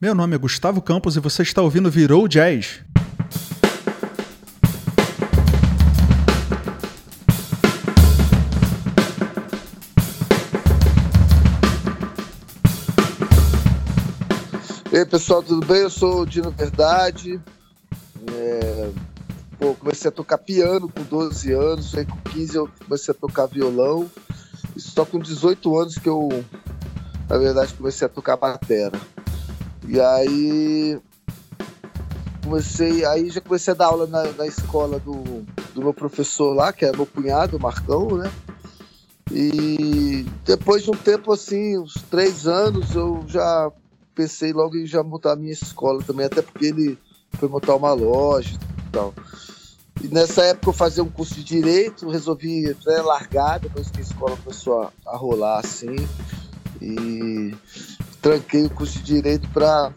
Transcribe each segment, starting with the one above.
Meu nome é Gustavo Campos e você está ouvindo Virou Jazz. E aí, pessoal, tudo bem? Eu sou o Dino Verdade. É... Pô, comecei a tocar piano com 12 anos, aí com 15 eu comecei a tocar violão. E só com 18 anos que eu, na verdade, comecei a tocar batera. E aí comecei, aí já comecei a dar aula na, na escola do, do meu professor lá, que é meu cunhado, o Marcão, né? E depois de um tempo assim, uns três anos, eu já pensei logo em já montar a minha escola também, até porque ele foi montar uma loja e tal. E nessa época eu fazia um curso de direito, resolvi até largar, depois que a escola começou a, a rolar assim. E tranquei o curso de direito para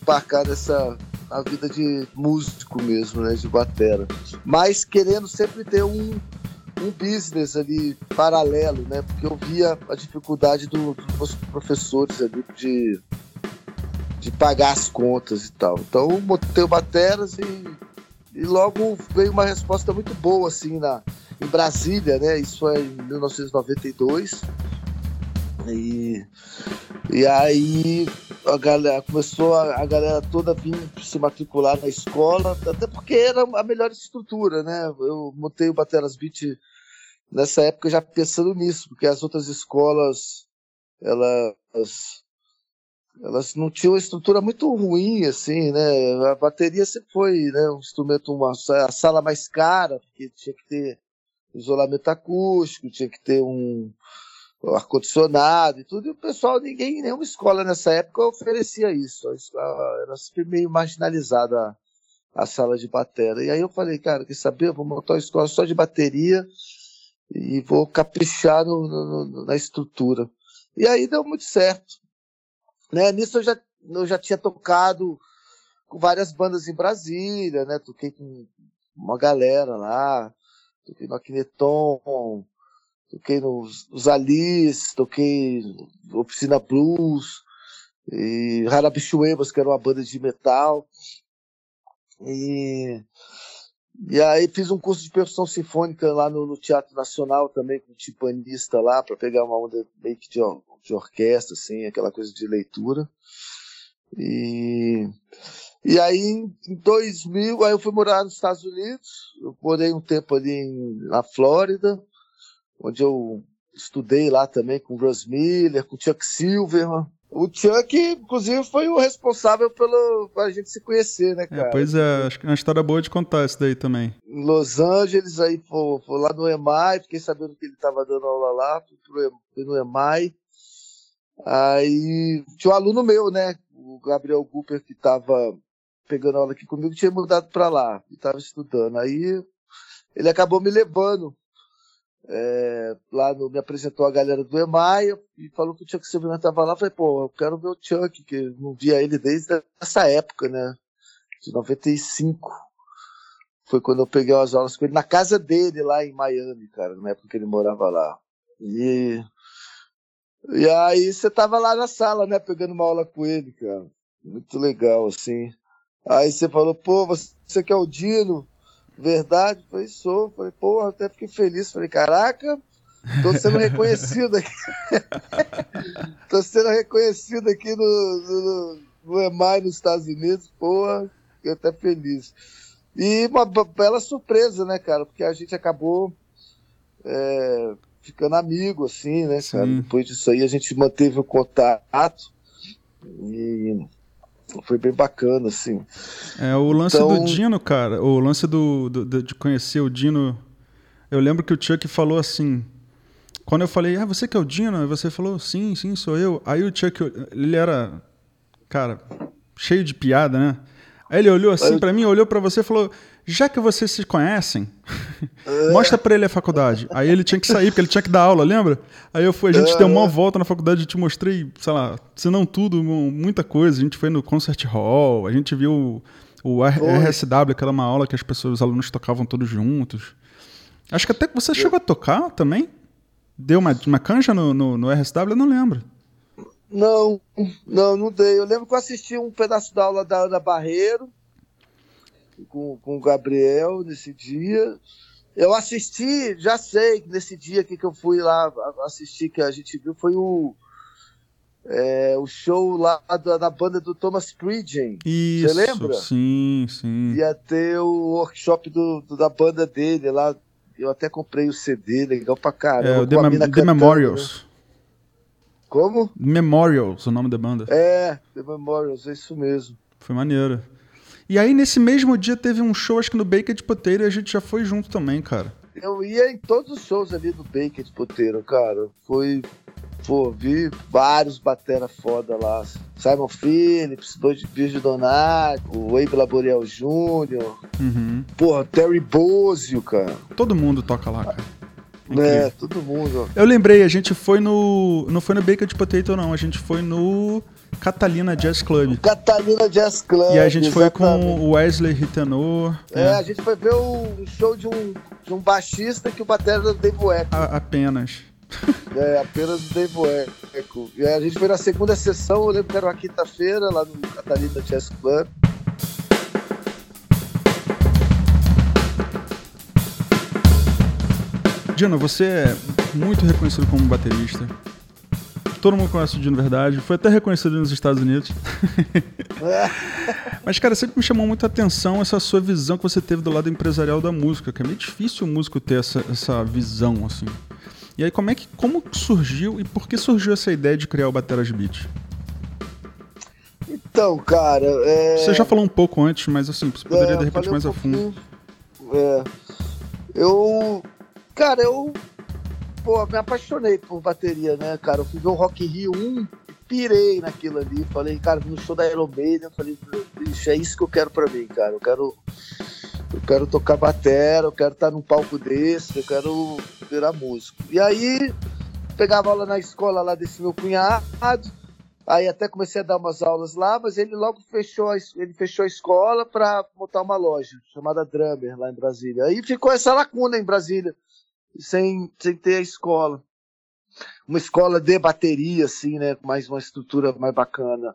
embarcar nessa a vida de músico mesmo, né, de batera. Mas querendo sempre ter um, um business ali paralelo, né, porque eu via a dificuldade do, dos professores ali de, de pagar as contas e tal. Então montei o Bateras e, e logo veio uma resposta muito boa assim na em Brasília, né? Isso é em 1992. E, e aí a galera começou a, a, galera toda vir se matricular na escola, até porque era a melhor estrutura, né? Eu montei o Bateras Beat nessa época já pensando nisso, porque as outras escolas elas elas não tinham uma estrutura muito ruim assim, né? A bateria sempre foi, né, um instrumento uma a sala mais cara, porque tinha que ter isolamento acústico, tinha que ter um ar-condicionado e tudo, e o pessoal, ninguém, nenhuma escola nessa época oferecia isso. Era sempre meio marginalizada a, sala de bateria. E aí eu falei, cara, quer saber? Eu vou montar uma escola só de bateria e vou caprichar no, no, na estrutura. E aí deu muito certo. Né? Nisso eu já, eu já tinha tocado com várias bandas em Brasília, né? Toquei com uma galera lá, toquei no Aquineton, toquei nos, nos Alice, toquei Oficina Blues, e Harabichuebas, que era uma banda de metal. E, e aí fiz um curso de percussão sinfônica lá no, no Teatro Nacional também, com um timpanista lá, para pegar uma onda meio que de, de orquestra, assim, aquela coisa de leitura. E, e aí, em 2000, aí eu fui morar nos Estados Unidos, eu morei um tempo ali em, na Flórida, onde eu estudei lá também com o Russ Miller, com o Chuck Silverman. O Chuck, inclusive, foi o responsável pelo a gente se conhecer, né, é, cara? É, pois é, acho que é uma história boa de contar isso daí também. Em Los Angeles, aí foi, foi lá no EMAI, fiquei sabendo que ele estava dando aula lá, fui no EMAI. Aí tinha um aluno meu, né, o Gabriel Cooper, que estava pegando aula aqui comigo, tinha mudado para lá, estava estudando. Aí ele acabou me levando é, lá no, me apresentou a galera do EMAI e falou que o Chuck Silverman estava lá. Falei, pô, eu quero ver o Chuck, que não via ele desde essa época, né? De 95. Foi quando eu peguei as aulas com ele na casa dele lá em Miami, cara, na época que ele morava lá. E, e aí você tava lá na sala, né, pegando uma aula com ele, cara. Muito legal, assim. Aí você falou, pô, você que é o Dino? Verdade, foi sou. Falei, porra, até fiquei feliz. Falei, caraca, tô sendo reconhecido aqui. tô sendo reconhecido aqui no, no, no EMAI nos Estados Unidos, porra, fiquei até feliz. E uma bela surpresa, né, cara? Porque a gente acabou é, ficando amigo, assim, né, cara? Sim. Depois disso aí a gente manteve o contato. E foi bem bacana, assim. É, o lance então... do Dino, cara, o lance do, do, de conhecer o Dino, eu lembro que o Chuck falou assim, quando eu falei, ah, você que é o Dino? você falou, sim, sim, sou eu. Aí o Chuck, ele era, cara, cheio de piada, né? Aí ele olhou assim para mim, olhou para você e falou: já que vocês se conhecem, é. mostra para ele a faculdade. Aí ele tinha que sair, porque ele tinha que dar aula, lembra? Aí eu fui, a gente é. deu uma volta na faculdade e te mostrei, sei lá, se não tudo, muita coisa. A gente foi no concert hall, a gente viu o RSW, que era uma aula que as pessoas, os alunos tocavam todos juntos. Acho que até que você chegou a tocar também. Deu uma, uma canja no, no, no RSW, eu não lembro. Não, não, não dei. Eu lembro que eu assisti um pedaço da aula da Ana Barreiro com, com o Gabriel nesse dia. Eu assisti, já sei que nesse dia que, eu fui lá assistir, que a gente viu, foi o, é, o show lá da, da, banda do Thomas Pridgen. Você lembra? Sim, sim. Ia ter o workshop do, do, da banda dele lá. Eu até comprei o CD, legal pra caramba. É, o The, Mem The Memorials. Né? Como? Memorials, o nome da banda. É, The Memorials, é isso mesmo. Foi maneiro. E aí, nesse mesmo dia, teve um show, acho que no Baked Potato, e a gente já foi junto também, cara. Eu ia em todos os shows ali do Baked Potato, cara. Foi. Pô, vi vários batera foda lá. Simon Phillips, Virgil Donato, o Abe Laboriel Jr. Uhum. Porra, Terry Bozio, cara. Todo mundo toca lá, cara. É, todo mundo. Eu lembrei, a gente foi no. Não foi no Baked Potato, não. A gente foi no Catalina Jazz Club. Catalina Jazz Club. E a gente exatamente. foi com o Wesley Ritenor. É, é, a gente foi ver um show de um, de um baixista que o batera era o Dave Echo. apenas. É, apenas o Dave Echo. E a gente foi na segunda sessão, eu lembro que era uma quinta-feira, lá no Catalina Jazz Club. Dino, você é muito reconhecido como baterista todo mundo conhece o Dino Verdade, foi até reconhecido nos Estados Unidos. Mas, cara, sempre me chamou muita atenção essa sua visão que você teve do lado empresarial da música, que é meio difícil o músico ter essa, essa visão, assim. E aí, como é que como surgiu e por que surgiu essa ideia de criar o Bateras Beat? Então, cara. É... Você já falou um pouco antes, mas assim, você poderia é, de repente mais um a fundo. É. Eu. Cara, eu pô, me apaixonei por bateria, né, cara? Eu fui ver o Rock Rio 1 pirei naquilo ali. Falei, cara, no show da Iron Maiden, eu falei, bicho, é isso que eu quero pra mim, cara. Eu quero. Eu quero tocar batera, eu quero estar num palco desse, eu quero virar músico. E aí, pegava aula na escola lá desse meu cunhado, aí até comecei a dar umas aulas lá, mas ele logo fechou a, ele fechou a escola para montar uma loja chamada Drummer lá em Brasília. Aí ficou essa lacuna em Brasília sem, sem ter a escola. Uma escola de bateria, assim, né? Mais uma estrutura mais bacana.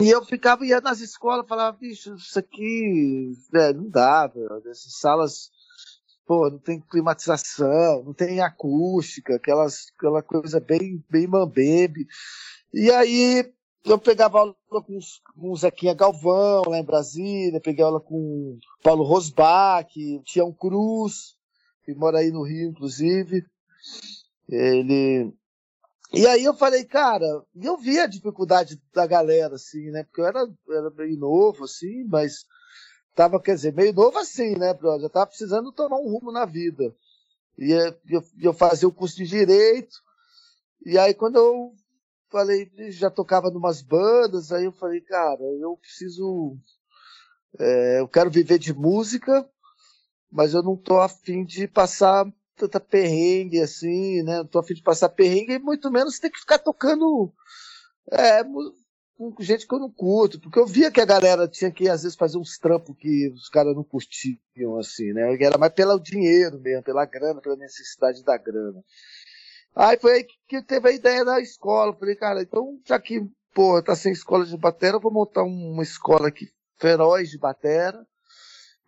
E eu ficava, ia nas escolas, falava, bicho, isso aqui é, não dá, velho. Essas salas, pô, não tem climatização, não tem acústica, aquelas, aquela coisa bem, bem mambebe. E aí eu pegava aula com, com o Zequinha Galvão lá em Brasília, peguei aula com Paulo Rosbach, Tião Cruz, que mora aí no Rio, inclusive. Ele. E aí eu falei, cara, eu vi a dificuldade da galera, assim, né? Porque eu era, era meio novo, assim, mas tava, quer dizer, meio novo assim, né, brother? Eu tava precisando tomar um rumo na vida. E eu, eu fazia o curso de Direito, e aí quando eu falei, já tocava numas bandas, aí eu falei, cara, eu preciso. É, eu quero viver de música, mas eu não tô afim de passar tanta perrengue assim, né? Não tô afim de passar perrengue e muito menos ter que ficar tocando é, com gente que eu não curto, porque eu via que a galera tinha que às vezes fazer uns trampos que os caras não curtiam assim, né? Era mais pelo dinheiro mesmo, pela grana, pela necessidade da grana. Aí foi aí que teve a ideia da escola. Falei, cara, então já que, pô, tá sem escola de batera, eu vou montar uma escola aqui feroz de batera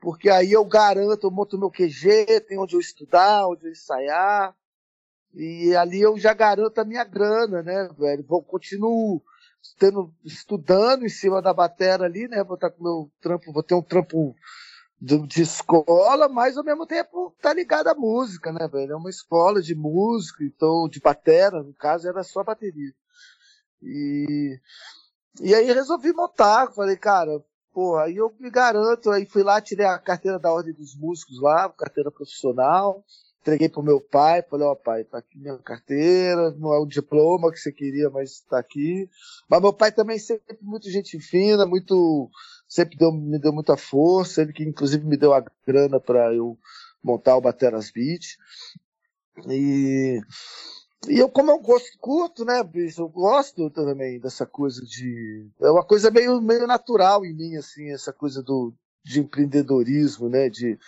porque aí eu garanto, eu monto meu QG, tem onde eu estudar, onde eu ensaiar, e ali eu já garanto a minha grana, né, velho? Vou continuo tendo, estudando em cima da bateria ali, né? Vou estar com meu trampo, vou ter um trampo de, de, escola, mas ao mesmo tempo tá ligado à música, né, velho? É uma escola de música, então, de bateria, no caso era só bateria. E, e aí resolvi montar, falei, cara, Pô, aí eu me garanto, aí fui lá, tirei a carteira da Ordem dos Músicos lá, carteira profissional, entreguei pro meu pai, falei, ó oh, pai, tá aqui minha carteira, não é o diploma que você queria, mas tá aqui. Mas meu pai também sempre muito gente fina, muito, sempre deu, me deu muita força, ele que inclusive me deu a grana para eu montar o Bateras Beat. E e eu, como eu gosto, curto, né, bicho, eu gosto também dessa coisa de. É uma coisa meio, meio natural em mim, assim, essa coisa do, de empreendedorismo, né, de,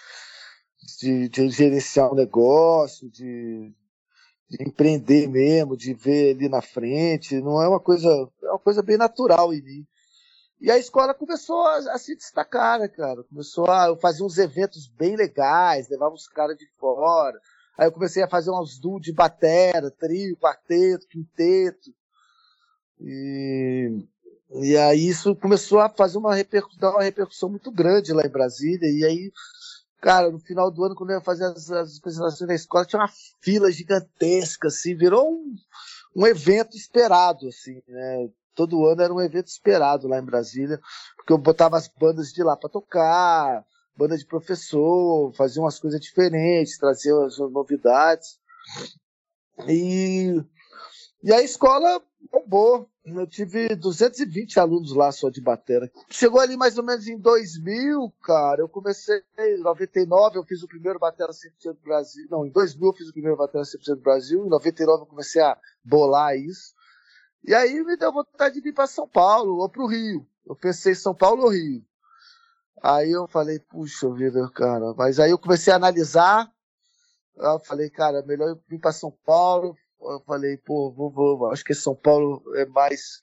de, de gerenciar um negócio, de, de empreender mesmo, de ver ali na frente. Não é uma coisa, é uma coisa bem natural em mim. E a escola começou a, a, se destacar, né, cara? Começou a fazer uns eventos bem legais, levava os caras de fora. Aí eu comecei a fazer uns duos de batera, trio, quarteto, quinteto. E, e aí isso começou a fazer uma repercussão, uma repercussão muito grande lá em Brasília. E aí, cara, no final do ano, quando eu ia fazer as, as apresentações na escola, tinha uma fila gigantesca, assim, virou um, um evento esperado, assim, né? todo ano era um evento esperado lá em Brasília, porque eu botava as bandas de lá para tocar, banda de professor, fazia umas coisas diferentes, trazia as novidades. E, e a escola bombou. Eu tive 220 alunos lá só de batera. Chegou ali mais ou menos em 2000, cara. Eu comecei em 99, eu fiz o primeiro batera 100% do Brasil. Não, em 2000 eu fiz o primeiro batera 100% do Brasil. Em 99 eu comecei a bolar isso. E aí me deu vontade de ir para São Paulo ou para o Rio. Eu pensei São Paulo ou Rio. Aí eu falei, puxa vida, cara. Mas aí eu comecei a analisar. Eu falei, cara, melhor eu vir para São Paulo. Eu falei, pô, vou, vou, acho que São Paulo é mais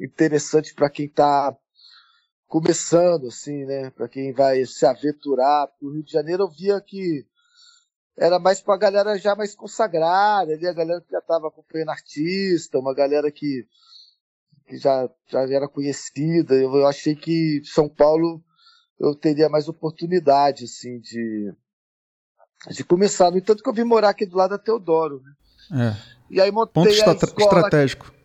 interessante para quem está começando, assim, né? Para quem vai se aventurar. O Rio de Janeiro eu via que era mais pra galera já mais consagrada, ali a galera que já tava acompanhando artista, uma galera que, que já, já era conhecida. Eu, eu achei que São Paulo eu teria mais oportunidade, assim, de, de começar. No entanto que eu vim morar aqui do lado da Teodoro, né? É. E aí montei Ponto a escola estratégico.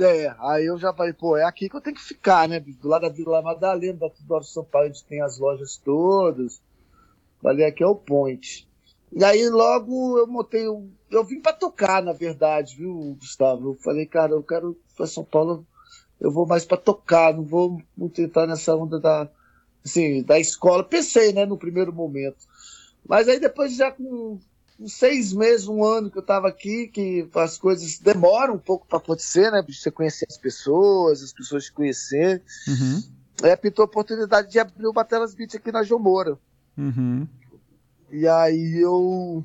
É, aí eu já falei, pô, é aqui que eu tenho que ficar, né? Do lado da Vila Madalena, da Teodoro São Paulo, onde tem as lojas todas. Falei, aqui é o point. E aí logo eu montei. Eu vim para tocar, na verdade, viu, Gustavo? Eu falei, cara, eu quero para São Paulo, eu vou mais para tocar, não vou muito entrar nessa onda da, assim, da escola. Pensei, né, no primeiro momento. Mas aí depois, já com uns seis meses, um ano que eu estava aqui, que as coisas demoram um pouco para acontecer, né? Você conhecer as pessoas, as pessoas te conhecerem. Uhum. Aí pintou a oportunidade de abrir o Batelas Beach aqui na Jomora. Uhum. E aí eu.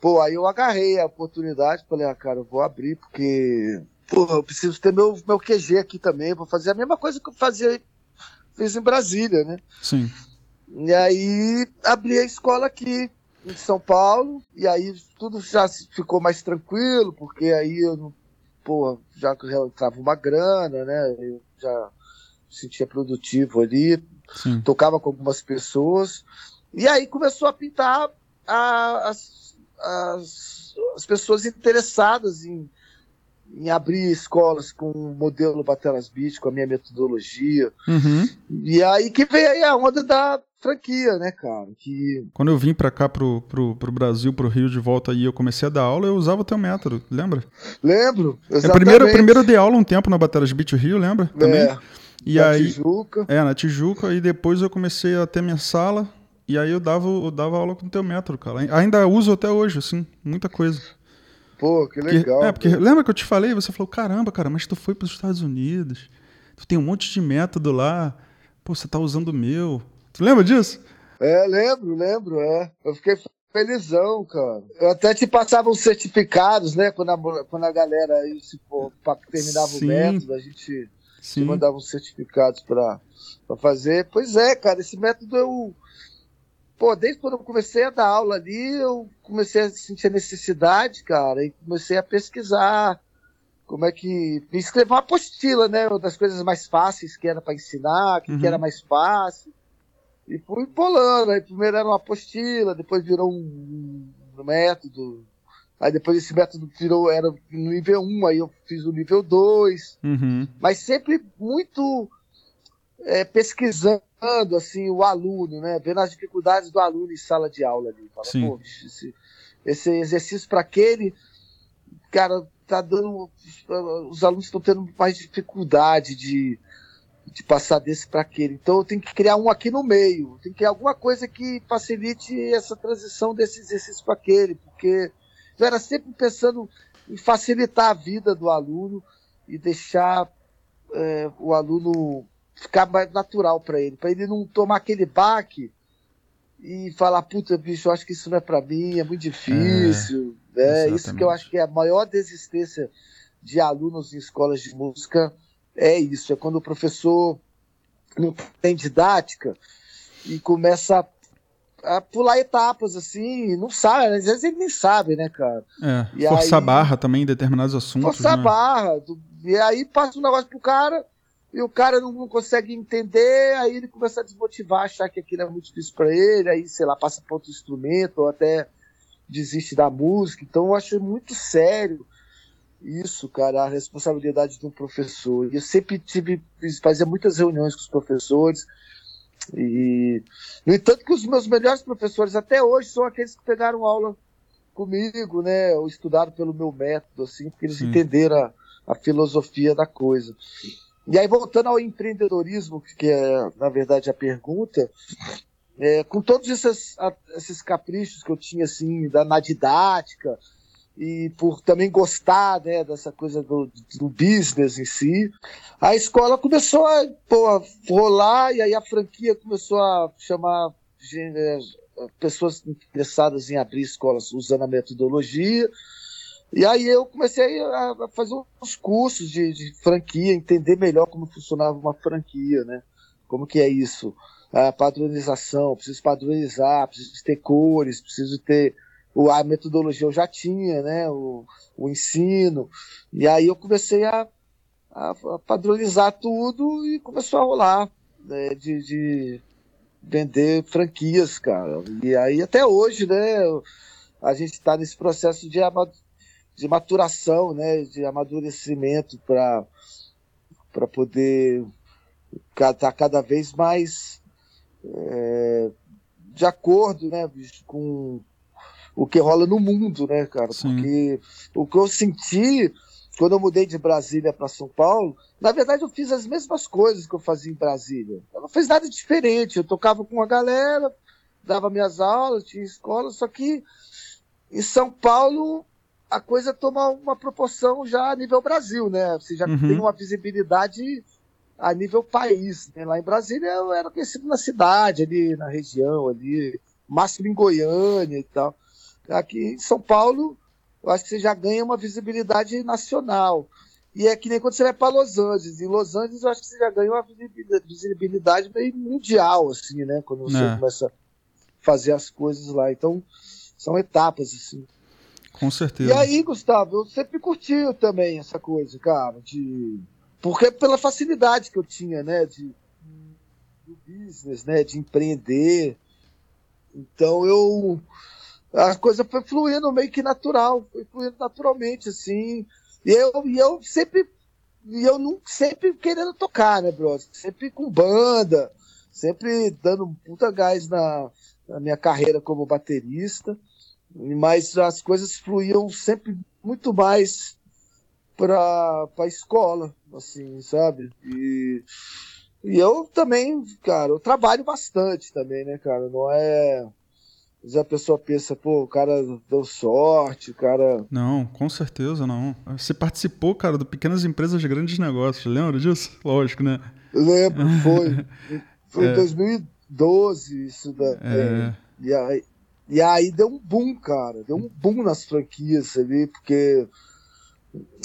Pô, aí eu agarrei a oportunidade, falei, ah, cara, eu vou abrir, porque. Pô, eu preciso ter meu, meu QG aqui também, vou fazer a mesma coisa que eu fazia fiz em Brasília, né? Sim. E aí abri a escola aqui em São Paulo, e aí tudo já ficou mais tranquilo, porque aí eu não, pô, já entrava uma grana, né? Eu já me sentia produtivo ali, Sim. tocava com algumas pessoas. E aí começou a pintar a, as, as, as, pessoas interessadas em, em abrir escolas com o modelo Batelas Beach, com a minha metodologia. Uhum. E aí que veio aí a onda da franquia, né, cara? Que... Quando eu vim para cá, pro, pro, pro Brasil, pro Rio de volta aí, eu comecei a dar aula, eu usava o teu método, lembra? Lembro, exatamente. É, primeiro, primeiro eu dei aula um tempo na Batelas Beach Rio, lembra? Também. É, e na aí, Tijuca. É, na Tijuca, e depois eu comecei a ter minha sala, e aí eu dava, eu dava aula com o teu método, cara. Ainda uso até hoje, assim, muita coisa. Pô, que legal. Porque, é, porque lembra que eu te falei? Você falou, caramba, cara, mas tu foi para os Estados Unidos, tu tem um monte de método lá, pô, você tá usando o meu. Tu lembra disso? É, lembro, lembro, é. Eu fiquei felizão, cara. Eu até te passava os certificados, né? Quando a, quando a galera aí se pô, terminava Sim. o método, a gente Sim. te mandava os certificados para fazer. Pois é, cara, esse método eu pô, desde quando eu comecei a dar aula ali, eu comecei a sentir a necessidade, cara, e comecei a pesquisar como é que. escrever uma apostila, né? Uma das coisas mais fáceis que era para ensinar, que, uhum. que, era mais fácil. E fui bolando. Aí primeiro era uma apostila, depois virou um, um método. Aí depois esse método virou, era no nível 1, aí eu fiz o nível 2. Uhum. Mas sempre muito é, pesquisando assim o aluno, né? Vendo as dificuldades do aluno em sala de aula ali. Fala, Sim. pô, esse, esse exercício para aquele, cara, tá dando. Os alunos estão tendo mais dificuldade de, de passar desse para aquele. Então eu tenho que criar um aqui no meio. Tem que criar alguma coisa que facilite essa transição desse exercício para aquele, porque eu era sempre pensando em facilitar a vida do aluno e deixar é, o aluno ficar mais natural para ele, para ele não tomar aquele baque e falar, puta, bicho, eu acho que isso não é para mim, é muito difícil. É, né? Isso que eu acho que é a maior desistência de alunos em escolas de música é isso, é quando o professor não tem didática e começa a, a pular etapas assim, não sabe, às vezes ele nem sabe, né, cara? É, e forçar aí, barra também em determinados assuntos. Forçar né? barra, e aí passa um negócio pro cara e o cara não consegue entender, aí ele começa a desmotivar, achar que aquilo é muito difícil para ele, aí, sei lá, passa para outro instrumento, ou até desiste da música. Então eu acho muito sério isso, cara, a responsabilidade de um professor. E eu sempre tive, fazia muitas reuniões com os professores. E, no entanto, que os meus melhores professores até hoje são aqueles que pegaram aula comigo, né, ou estudaram pelo meu método, assim, porque eles entenderam a, a filosofia da coisa. E aí, voltando ao empreendedorismo, que é, na verdade, a pergunta, é, com todos esses, esses caprichos que eu tinha, assim, da, na didática, e por também gostar né, dessa coisa do, do business em si, a escola começou a, pô, a rolar, e aí a franquia começou a chamar é, pessoas interessadas em abrir escolas usando a metodologia, e aí eu comecei a fazer uns cursos de, de, franquia, entender melhor como funcionava uma franquia, né? Como que é isso? A padronização, preciso padronizar, preciso ter cores, preciso ter a metodologia eu já tinha, né? O, o ensino. E aí eu comecei a, a, padronizar tudo e começou a rolar né? de, de vender franquias, cara. E aí até hoje, né? A gente está nesse processo de de maturação, né, de amadurecimento para para poder estar cada vez mais é, de acordo, né, com o que rola no mundo, né, cara? Sim. Porque o que eu senti quando eu mudei de Brasília para São Paulo, na verdade eu fiz as mesmas coisas que eu fazia em Brasília. Eu não fiz nada diferente. Eu tocava com a galera, dava minhas aulas, tinha escola, só que em São Paulo a coisa toma uma proporção já a nível Brasil, né? Você já uhum. tem uma visibilidade a nível país. Né? Lá em Brasília eu era conhecido na cidade, ali na região, ali, máximo em Goiânia e tal. Aqui em São Paulo, eu acho que você já ganha uma visibilidade nacional. E é que nem quando você vai para Los Angeles. Em Los Angeles, eu acho que você já ganha uma visibilidade meio mundial, assim, né? Quando você é. começa a fazer as coisas lá. Então, são etapas, assim. Com certeza. E aí, Gustavo, eu sempre curti também essa coisa, cara, de. Porque pela facilidade que eu tinha, né? De, do business, né? De empreender. Então eu. A coisa foi fluindo meio que natural, foi fluindo naturalmente, assim. E eu, e eu sempre. E eu não sempre querendo tocar, né, bro? Sempre com banda, sempre dando um puta gás na, na minha carreira como baterista mas as coisas fluíam sempre muito mais para a escola, assim, sabe? E, e eu também, cara, eu trabalho bastante também, né, cara? Não é. Às a pessoa pensa, pô, o cara deu sorte, o cara. Não, com certeza não. Você participou, cara, do Pequenas Empresas de Grandes Negócios, lembra disso? Lógico, né? Lembro, foi. Foi é. em 2012 isso da. É. É, e aí, e aí deu um boom, cara. Deu um boom nas franquias ali, porque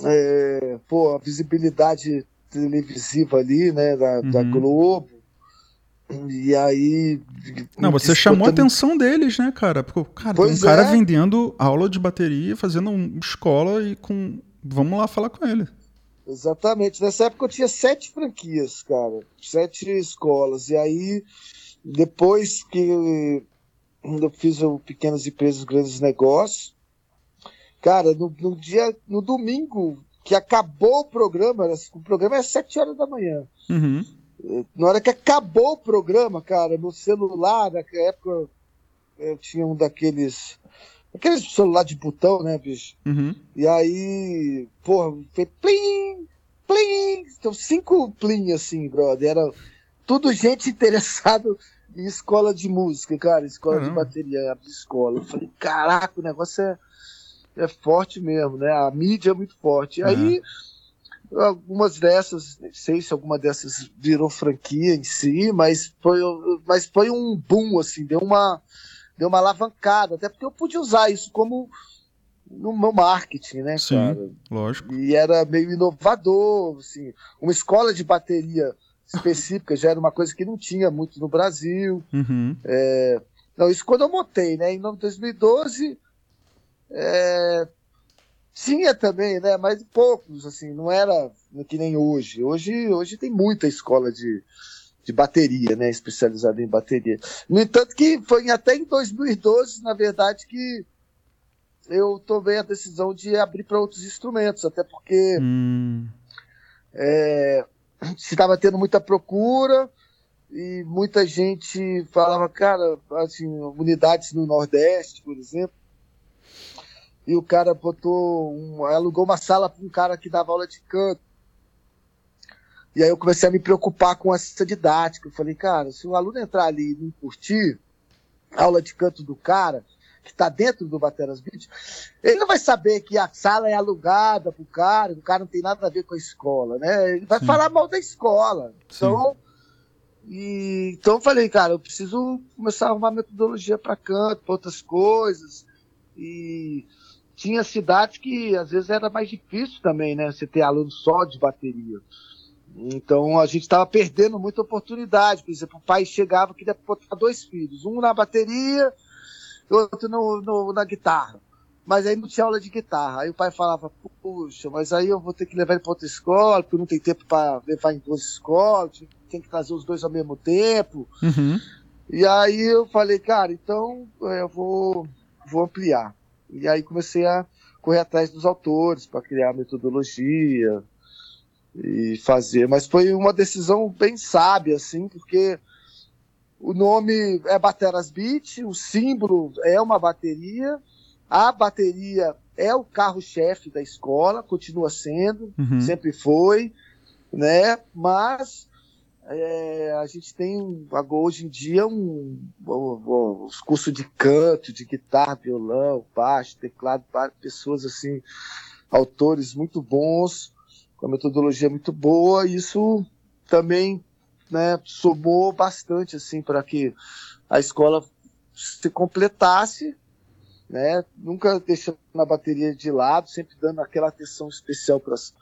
é, pô, a visibilidade televisiva ali, né, da, uhum. da Globo. E aí. Não, você chamou a atenção deles, né, cara? Porque, cara, pois tem um cara é. vendendo aula de bateria, fazendo uma escola e com. Vamos lá falar com ele. Exatamente. Nessa época eu tinha sete franquias, cara. Sete escolas. E aí, depois que eu fiz o Pequenas Empresas, Grandes Negócios. Cara, no, no, dia, no domingo que acabou o programa, o programa é às 7 horas da manhã. Uhum. Na hora que acabou o programa, cara, no celular, naquela época eu tinha um daqueles. Aqueles celular de botão, né, bicho? Uhum. E aí, porra, foi plim, plim. Então, cinco plim, assim, brother. Era tudo gente interessado em escola de música, cara, escola de bateria, de escola. Eu falei, caraca, o negócio é, é forte mesmo, né? A mídia é muito forte. E aí, algumas dessas, não sei se alguma dessas virou franquia em si, mas foi, mas foi um boom, assim, deu uma, deu uma alavancada, até porque eu pude usar isso como no meu marketing, né, Sim, cara? lógico. E era meio inovador, assim, uma escola de bateria específica já era uma coisa que não tinha muito no Brasil. Uhum. É, não, isso quando eu montei, né, em 2012, é, tinha também, né? Mas poucos, assim, não era que nem hoje. Hoje, hoje tem muita escola de, de bateria, né? Especializada em bateria. No entanto, que foi até em 2012, na verdade, que eu tomei a decisão de abrir para outros instrumentos, até porque hum. é, se estava tendo muita procura e muita gente falava, cara, assim, unidades no Nordeste, por exemplo, e o cara botou um, alugou uma sala para um cara que dava aula de canto. E aí eu comecei a me preocupar com essa didática. Eu falei, cara, se o aluno entrar ali e não curtir a aula de canto do cara, que está dentro do Bateras Beat, ele não vai saber que a sala é alugada para o cara, o cara não tem nada a ver com a escola, né? Ele vai Sim. falar mal da escola. Então, e, então eu falei, cara, eu preciso começar a arrumar metodologia para canto, para outras coisas. E tinha cidades que às vezes era mais difícil também, né? Você ter aluno só de bateria. Então a gente estava perdendo muita oportunidade. Por exemplo, o pai chegava que queria botar dois filhos, um na bateria e outro no, no, na guitarra. Mas aí não tinha aula de guitarra. Aí o pai falava, puxa, mas aí eu vou ter que levar ele para outra escola, porque não tem tempo para levar em duas escolas, tem que trazer os dois ao mesmo tempo. Uhum. E aí eu falei, cara, então é, eu vou, vou ampliar. E aí comecei a correr atrás dos autores para criar metodologia e fazer. Mas foi uma decisão bem sábia, assim, porque o nome é Bateras Beat, o símbolo é uma bateria, a bateria é o carro-chefe da escola, continua sendo, uhum. sempre foi, né? Mas é, a gente tem hoje em dia um, um, os cursos de canto, de guitarra, violão, baixo, teclado, para pessoas assim, autores muito bons, com a metodologia muito boa, e isso também né, somou bastante assim para que a escola se completasse, né, nunca deixando a bateria de lado, sempre dando aquela atenção especial para as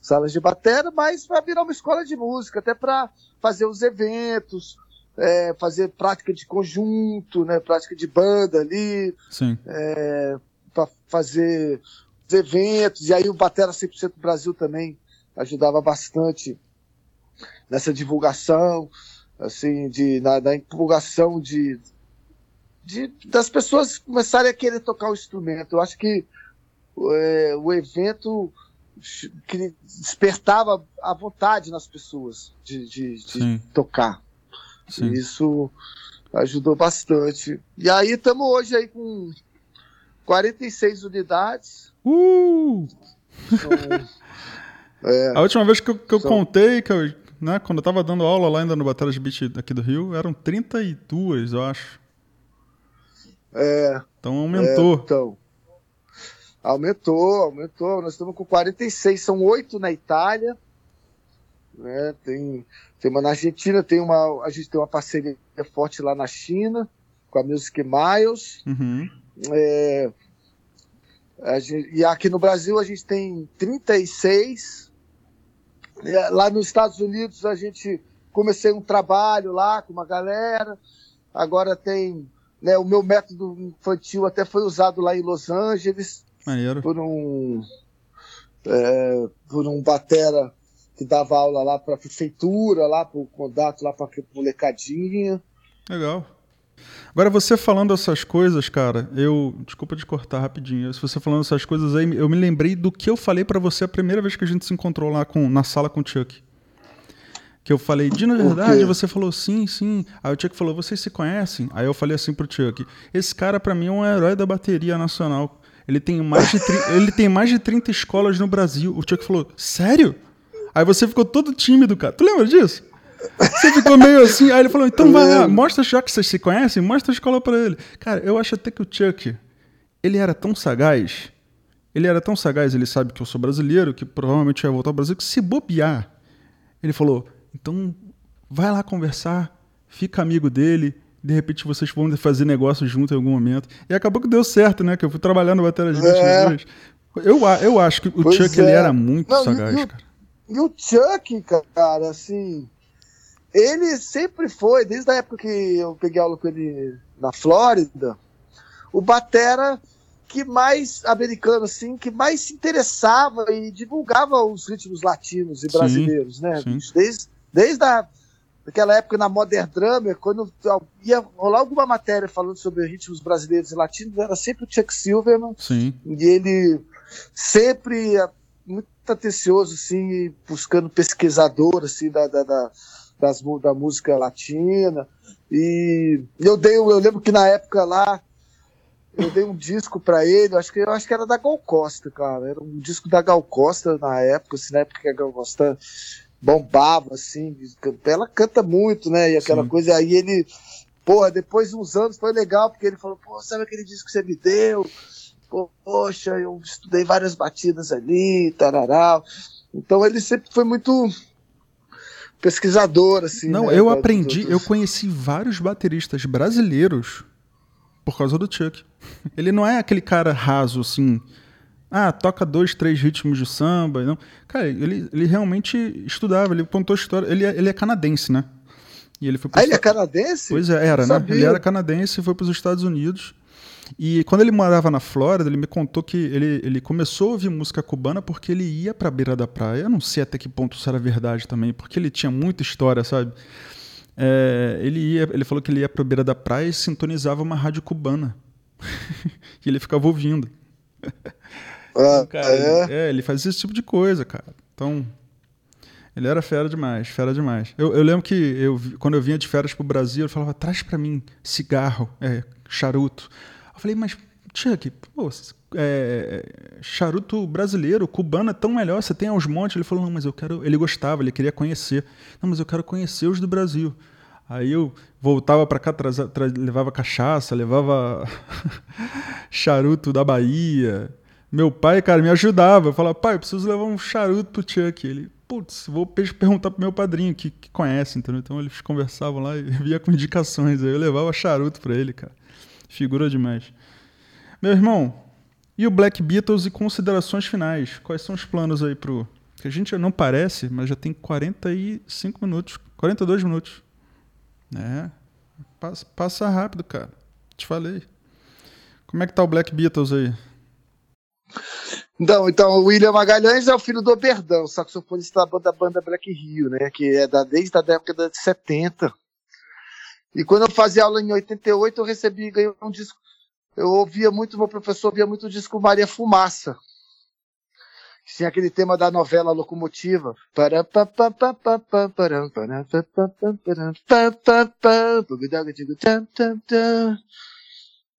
salas de bateria, mas vai virar uma escola de música, até para fazer os eventos, é, fazer prática de conjunto, né, prática de banda ali, é, para fazer os eventos, e aí o Batera 100% Brasil também ajudava bastante nessa divulgação, assim, de, na, na divulgação de, de, das pessoas começarem a querer tocar o instrumento. Eu acho que é, o evento que despertava a vontade nas pessoas de, de, de tocar. Sim. Isso ajudou bastante. E aí estamos hoje aí com 46 unidades. Uh! é, a última vez que eu, que eu são... contei, que eu, né, quando eu estava dando aula lá ainda no Batalha de Beat aqui do Rio, eram 32, eu acho. É. Então aumentou. É, então. Aumentou, aumentou. Nós estamos com 46, são oito na Itália. Né? Tem, tem uma na Argentina, tem uma, a gente tem uma parceria forte lá na China, com a Music Miles. Uhum. É, gente, e aqui no Brasil a gente tem 36. É, lá nos Estados Unidos a gente comecei um trabalho lá com uma galera. Agora tem né, o meu método infantil até foi usado lá em Los Angeles. Maneiro. Por um, é, por um batera que dava aula lá para a prefeitura, lá para o contato, lá para a molecadinha. Legal. Agora, você falando essas coisas, cara, eu. Desculpa te cortar rapidinho. Se você falando essas coisas aí, eu me lembrei do que eu falei para você a primeira vez que a gente se encontrou lá com, na sala com o Chuck. Que eu falei, de na verdade, você falou sim, sim. Aí o Chuck falou, vocês se conhecem? Aí eu falei assim pro Chuck, esse cara para mim é um herói da bateria nacional. Ele tem mais de, ele tem mais de 30 escolas no Brasil. O Chuck falou, sério? Aí você ficou todo tímido, cara. Tu lembra disso? Você ficou meio assim. Aí ele falou, então vai lá, mostra já que vocês se conhecem, mostra a escola para ele. Cara, eu acho até que o Chuck, ele era tão sagaz ele era tão sagaz, ele sabe que eu sou brasileiro, que provavelmente ia voltar ao Brasil, que se bobear, ele falou: então vai lá conversar, fica amigo dele, de repente vocês vão fazer negócio junto em algum momento. E acabou que deu certo, né? Que eu fui trabalhando no Batalha Gigante é. Eu, eu acho que o pois Chuck é. ele era muito Não, sagaz, e, cara. E o Chuck, cara, assim. Ele sempre foi, desde a época que eu peguei aula com ele na Flórida, o Batera que mais americano, assim, que mais se interessava e divulgava os ritmos latinos e brasileiros, sim, né? Sim. Desde, desde a, aquela época na Modern Drummer, quando ia rolar alguma matéria falando sobre ritmos brasileiros e latinos, era sempre o Chuck Silverman. Sim. E ele sempre muito atencioso, assim, buscando pesquisador, assim, da, da, da, das, da música latina. E eu dei, eu lembro que na época lá, eu dei um disco para ele, acho que eu acho que era da Gal Costa, cara. Era um disco da Gal Costa na época, assim, na época que a Gal Costa bombava, assim. Ela canta muito, né? E aquela Sim. coisa. Aí ele, porra, depois de uns anos foi legal, porque ele falou, pô, sabe aquele disco que você me deu? Poxa, eu estudei várias batidas ali, tarará. Então ele sempre foi muito pesquisador, assim. Não, né, eu aprendi, eu conheci vários bateristas brasileiros por causa do Chuck. Ele não é aquele cara raso, assim. Ah, toca dois, três ritmos de samba. Não. Cara, ele, ele realmente estudava, ele contou história. Ele é, ele é canadense, né? E ele foi ah, ele é canadense? Pois é, era, né? Ele era canadense e foi para os Estados Unidos. E quando ele morava na Flórida, ele me contou que ele, ele começou a ouvir música cubana porque ele ia para a beira da praia. Eu não sei até que ponto isso era verdade também, porque ele tinha muita história, sabe? É, ele, ia, ele falou que ele ia para a beira da praia e sintonizava uma rádio cubana. e ele ficava ouvindo. Ah, cara, é? Ele, é, ele fazia esse tipo de coisa, cara. Então, ele era fera demais, fera demais. Eu, eu lembro que eu, quando eu vinha de férias pro Brasil, ele falava, traz para mim cigarro, é, charuto. Eu falei, mas, Chuck, pô, é, charuto brasileiro, cubano é tão melhor, você tem aos montes. Ele falou, não, mas eu quero. Ele gostava, ele queria conhecer. Não, mas eu quero conhecer os do Brasil. Aí eu voltava para cá, traz, traz, levava cachaça, levava charuto da Bahia. Meu pai, cara, me ajudava. Eu falava, pai, eu preciso levar um charuto pro Chuck. Ele, putz, vou perguntar pro meu padrinho que, que conhece, entendeu? Então eles conversavam lá e via com indicações. Aí eu levava charuto para ele, cara. Figura demais. Meu irmão, e o Black Beatles e considerações finais? Quais são os planos aí pro. Que a gente não parece, mas já tem 45 minutos, 42 minutos. É. Passa, passa rápido, cara. Te falei. Como é que tá o Black Beatles aí? Não, então o William Magalhães é o filho do Oberdão, saxofonista da banda, banda Black Rio, né? Que é da, desde a década de 70. E quando eu fazia aula em 88, eu recebi, ganhei um disco. Eu ouvia muito, meu professor ouvia muito o disco Maria Fumaça. Tinha aquele tema da novela Locomotiva.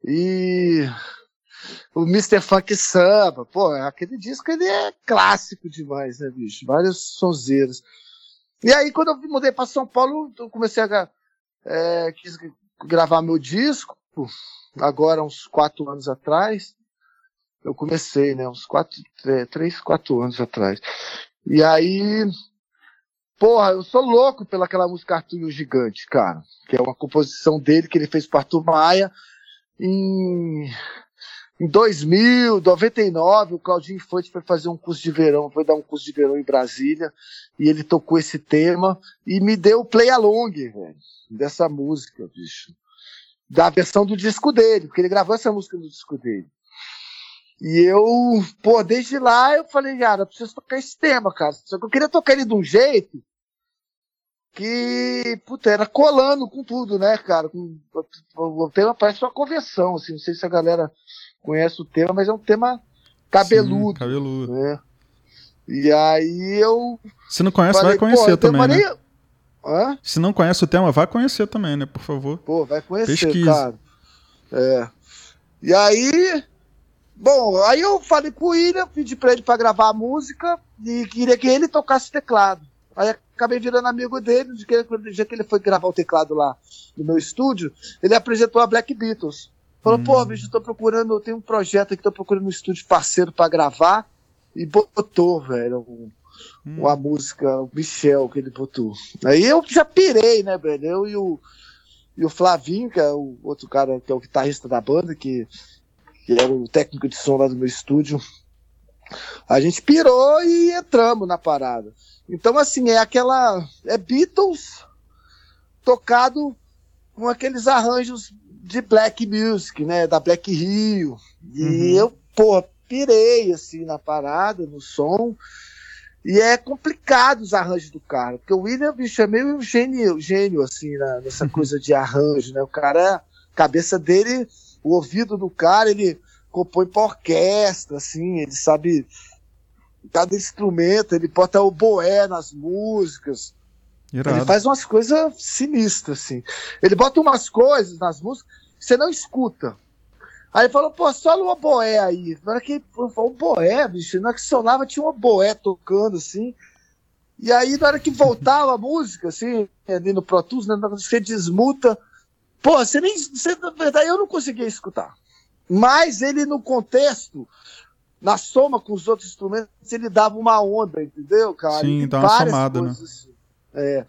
E o Mr. Funk Samba, pô, aquele disco ele é clássico demais, né, bicho? Vários sonzeiros. E aí, quando eu mudei para São Paulo, eu comecei a é, quis gravar meu disco, agora uns quatro anos atrás. Eu comecei, né? Uns quatro, três, quatro anos atrás. E aí, porra, eu sou louco pela aquela música Arthur Gigante, cara. Que é uma composição dele que ele fez para Arthur Maia em em 2000, 99, o Claudinho Infante foi fazer um curso de verão, foi dar um curso de verão em Brasília, e ele tocou esse tema e me deu o play along, dessa música, bicho. Da versão do disco dele, porque ele gravou essa música no disco dele. E eu, pô, desde lá eu falei, cara, eu preciso tocar esse tema, cara. Só que eu queria tocar ele de um jeito que, puta, era colando com tudo, né, cara? Com, o tema parece uma convenção, assim, não sei se a galera conhece o tema, mas é um tema cabeludo. Sim, cabeludo. Né? E aí eu. Se não conhece, falei, vai conhecer também. Né? Hã? Se não conhece o tema, vai conhecer também, né? Por favor. Pô, vai conhecer, Pesquise. cara. É. E aí. Bom, aí eu falei pro William, pedi pra ele pra gravar a música e queria que ele tocasse teclado. Aí acabei virando amigo dele, no dia que ele foi gravar o teclado lá no meu estúdio, ele apresentou a Black Beatles. Falou, hum. pô, bicho, eu tô procurando, tem um projeto aqui, tô procurando um estúdio parceiro para gravar. E botou, velho, um, hum. uma música, o Michel, que ele botou. Aí eu já pirei, né, velho? Eu e o, e o Flavinho, que é o outro cara, que é o guitarrista da banda, que, que era o técnico de som lá do meu estúdio. A gente pirou e entramos na parada. Então, assim, é aquela. É Beatles tocado com aqueles arranjos de black music, né? Da Black Rio. E uhum. eu, pô, pirei assim na parada, no som. E é complicado os arranjos do cara, porque o William, bicho, é meio gênio, gênio assim, na, nessa coisa de arranjo, né? O cara, a cabeça dele, o ouvido do cara, ele compõe pra orquestra, assim, ele sabe cada instrumento, ele bota o boé nas músicas. Irado. Ele faz umas coisas sinistras, assim. Ele bota umas coisas nas músicas que você não escuta. Aí ele falou, pô, só uma boé aí. Na hora que falou, boé, bicho, na hora que sonava tinha uma boé tocando, assim. E aí, na hora que voltava a música, assim, ali no Pro Tools, né, você desmuta. Pô, você nem. Você, na verdade, eu não conseguia escutar. Mas ele, no contexto, na soma com os outros instrumentos, ele dava uma onda, entendeu, cara? Sim, dá uma somada, né? Assim. É.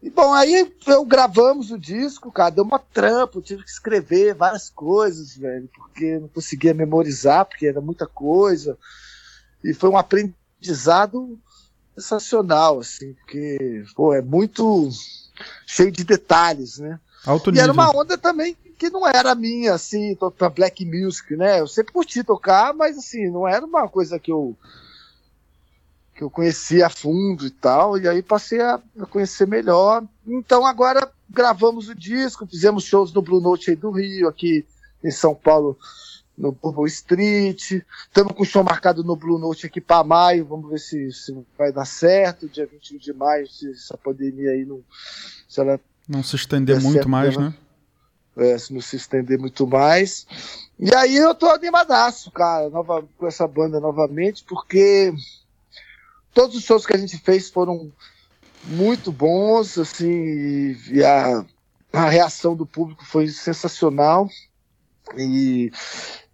E bom, aí eu gravamos o disco, cara, deu uma trampa, eu tive que escrever várias coisas, velho, porque não conseguia memorizar, porque era muita coisa. E foi um aprendizado sensacional, assim, porque, pô, é muito cheio de detalhes, né? Alto e nível. era uma onda também que não era minha, assim, pra black music, né? Eu sempre curti tocar, mas assim, não era uma coisa que eu que eu conhecia a fundo e tal, e aí passei a, conhecer melhor. Então agora gravamos o disco, fizemos shows no Blue Note aí do Rio, aqui em São Paulo, no Purple Street. Estamos com show marcado no Blue Note aqui para maio, vamos ver se, se vai dar certo, dia 21 de maio, se essa pandemia aí não. Se ela não se estender muito certo, mais, né? É, se não se estender muito mais. E aí eu tô animadaço, cara, nova, com essa banda novamente, porque todos os shows que a gente fez foram muito bons, assim, e a, a reação do público foi sensacional. E,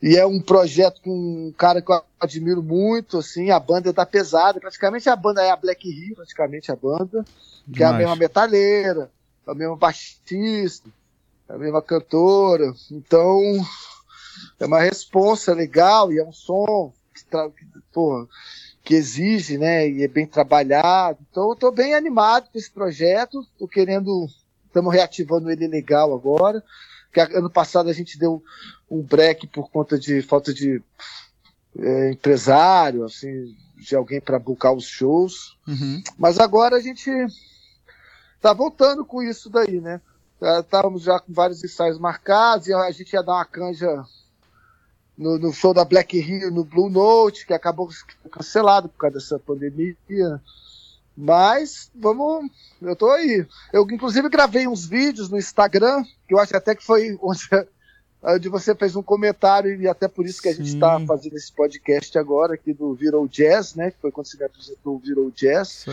e é um projeto com um cara que eu admiro muito, assim, a banda tá pesada, praticamente a banda é a Black Rio, praticamente a banda, que é a mesma metaleira, a mesma baixista, a mesma cantora, então é uma responsa legal e é um som que, que porra, que exige, né, e é bem trabalhado. Então, eu estou bem animado com esse projeto. Estou querendo, estamos reativando ele legal agora. Que ano passado a gente deu um break por conta de falta de é, empresário, assim, de alguém para buscar os shows. Uhum. Mas agora a gente está voltando com isso daí, né? Estávamos já com vários ensaios marcados e a gente ia dar uma canja no, no, show da Black Rio no Blue Note, que acabou cancelado por causa dessa pandemia. Mas vamos, eu tô aí. Eu inclusive gravei uns vídeos no Instagram, que eu acho até que foi onde, onde você fez um comentário e até por isso que a gente está fazendo esse podcast agora aqui do Viral Jazz, né? Que foi quando você me apresentou o Viral Jazz.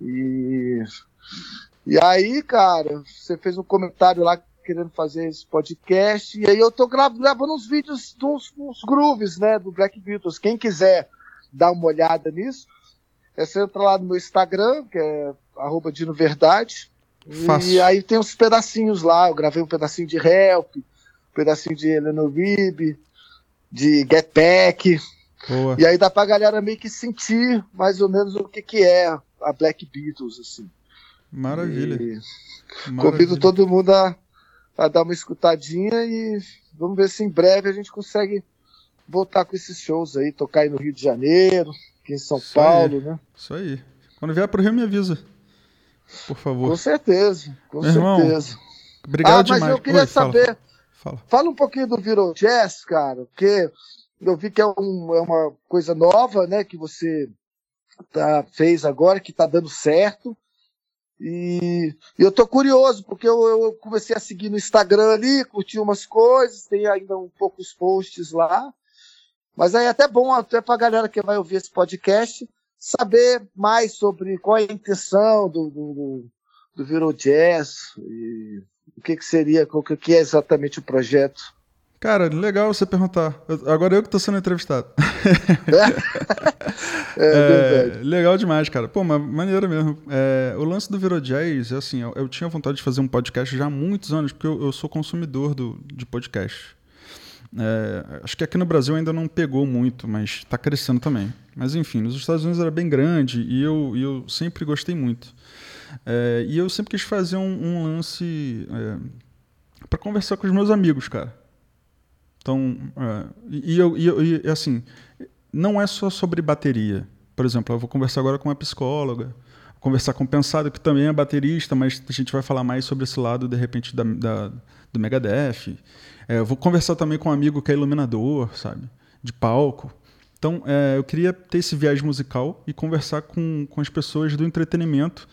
E e aí, cara, você fez um comentário lá querendo fazer esse podcast. E aí eu tô gravando uns vídeos dos uns grooves, né, do Black Beatles. Quem quiser dar uma olhada nisso, é você entra lá no meu Instagram, que é arroba Dino Verdade. Fácil. E aí tem uns pedacinhos lá. Eu gravei um pedacinho de Help, um pedacinho de Eleanor Rib, de Get Back. Boa. E aí dá pra galera meio que sentir mais ou menos o que, que é a Black Beatles, assim. Maravilha. E... Maravilha. Convido todo mundo a, a dar uma escutadinha e vamos ver se em breve a gente consegue voltar com esses shows aí, tocar aí no Rio de Janeiro, aqui em São Isso Paulo, aí. né? Isso aí. Quando vier pro Rio, me avisa. Por favor. Com certeza, com Meu certeza. Irmão, obrigado ah, mas demais. eu queria Oi, saber. Fala, fala. fala, um pouquinho do Viral Jazz, cara, porque eu vi que é, um, é uma coisa nova, né, que você tá, fez agora, que tá dando certo. E, eu tô curioso, porque eu, eu, comecei a seguir no Instagram ali, curti umas coisas, tem ainda um poucos posts lá. Mas aí é até bom, até pra galera que vai ouvir esse podcast, saber mais sobre qual é a intenção do, do, do Viro Jazz e o que, que seria, o que é exatamente o projeto. Cara, legal você perguntar. agora eu que tô sendo entrevistado. É, é, é legal demais, cara. Pô, mas maneiro mesmo. É, o lance do Virou Jazz, assim, eu, eu, tinha vontade de fazer um podcast já há muitos anos, porque eu, eu sou consumidor do, de podcast. É, acho que aqui no Brasil ainda não pegou muito, mas está crescendo também. Mas enfim, nos Estados Unidos era bem grande e eu, e eu sempre gostei muito. É, e eu sempre quis fazer um, um lance é, para conversar com os meus amigos, cara. Então, é, e, eu, e, eu, e assim, não é só sobre bateria. Por exemplo, eu vou conversar agora com uma psicóloga, conversar com o Pensado, que também é baterista, mas a gente vai falar mais sobre esse lado, de repente, da, da do Megadeth. É, eu vou conversar também com um amigo que é iluminador, sabe? De palco. Então, é, eu queria ter esse viagem musical e conversar com, com as pessoas do entretenimento.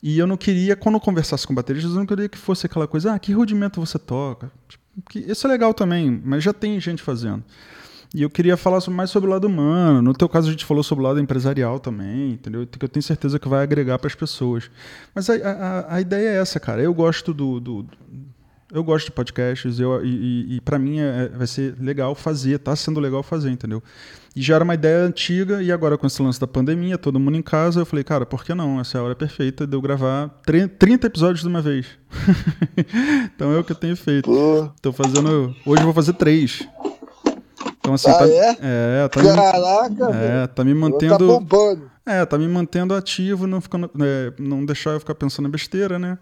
E eu não queria, quando eu conversasse com bateristas, eu não queria que fosse aquela coisa, ah, que rudimento você toca? Tipo, que, isso é legal também, mas já tem gente fazendo. E eu queria falar mais sobre o lado humano. No teu caso, a gente falou sobre o lado empresarial também, entendeu? Que eu tenho certeza que vai agregar para as pessoas. Mas a, a, a, ideia é essa, cara. Eu gosto do, do, eu gosto de podcasts eu, e, e, e para mim é, vai ser legal fazer, tá sendo legal fazer, entendeu? E já era uma ideia antiga e agora com esse lance da pandemia, todo mundo em casa, eu falei, cara, por que não? Essa é a hora perfeita de eu gravar 30 episódios de uma vez. então é o que eu tenho feito. Pô. Tô fazendo. Hoje eu vou fazer três. Então, assim, ah, tá, é? É, tá Caraca, me, é, tá me tá mantendo. Tá bombando. É, tá me mantendo ativo, não, ficando, é, não deixar eu ficar pensando besteira, né?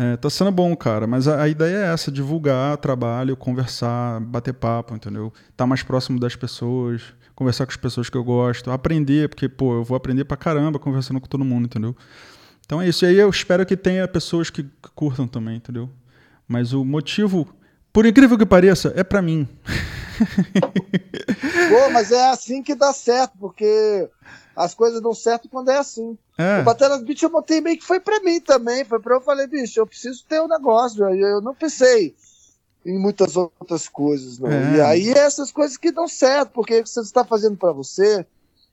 É, tá sendo bom, cara, mas a, a, ideia é essa: divulgar trabalho, conversar, bater papo, entendeu? Tá mais próximo das pessoas, conversar com as pessoas que eu gosto, aprender, porque, pô, eu vou aprender pra caramba conversando com todo mundo, entendeu? Então é isso. E aí eu espero que tenha pessoas que, que curtam também, entendeu? Mas o motivo, por incrível que pareça, é para mim. Pô, mas é assim que dá certo, porque as coisas dão certo quando é assim. É. O Bateras Beat eu montei meio que foi pra mim também. Foi pra eu falei, bicho, eu preciso ter um negócio. Eu não pensei em muitas outras coisas, não. É. E aí essas coisas que dão certo, porque você está fazendo para você,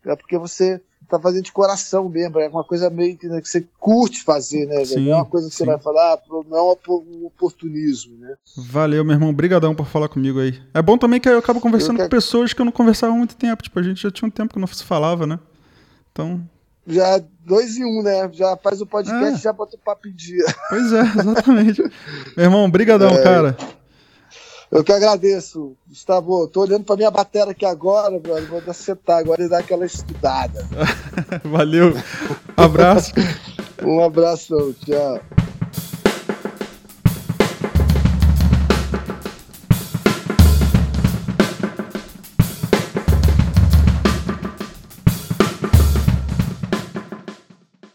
é porque você tá fazendo de coração mesmo, é uma coisa meio que, né, que você curte fazer, né, Sim, é uma coisa que sim. você vai falar, ah, não é um oportunismo, né? Valeu, meu irmão, brigadão por falar comigo aí. É bom também que eu acabo conversando eu que... com pessoas que eu não conversava há muito tempo, tipo, a gente já tinha um tempo que não se falava, né? Então. Já dois em um, né? Já faz o podcast é. já bota o papo em dia. Pois é, exatamente. Meu irmão, brigadão, é. cara. Eu que agradeço, Gustavo. Tô olhando pra minha bateria aqui agora, brother. Vou sentar agora e dar aquela estudada. Valeu. Abraço. um abraço, tchau.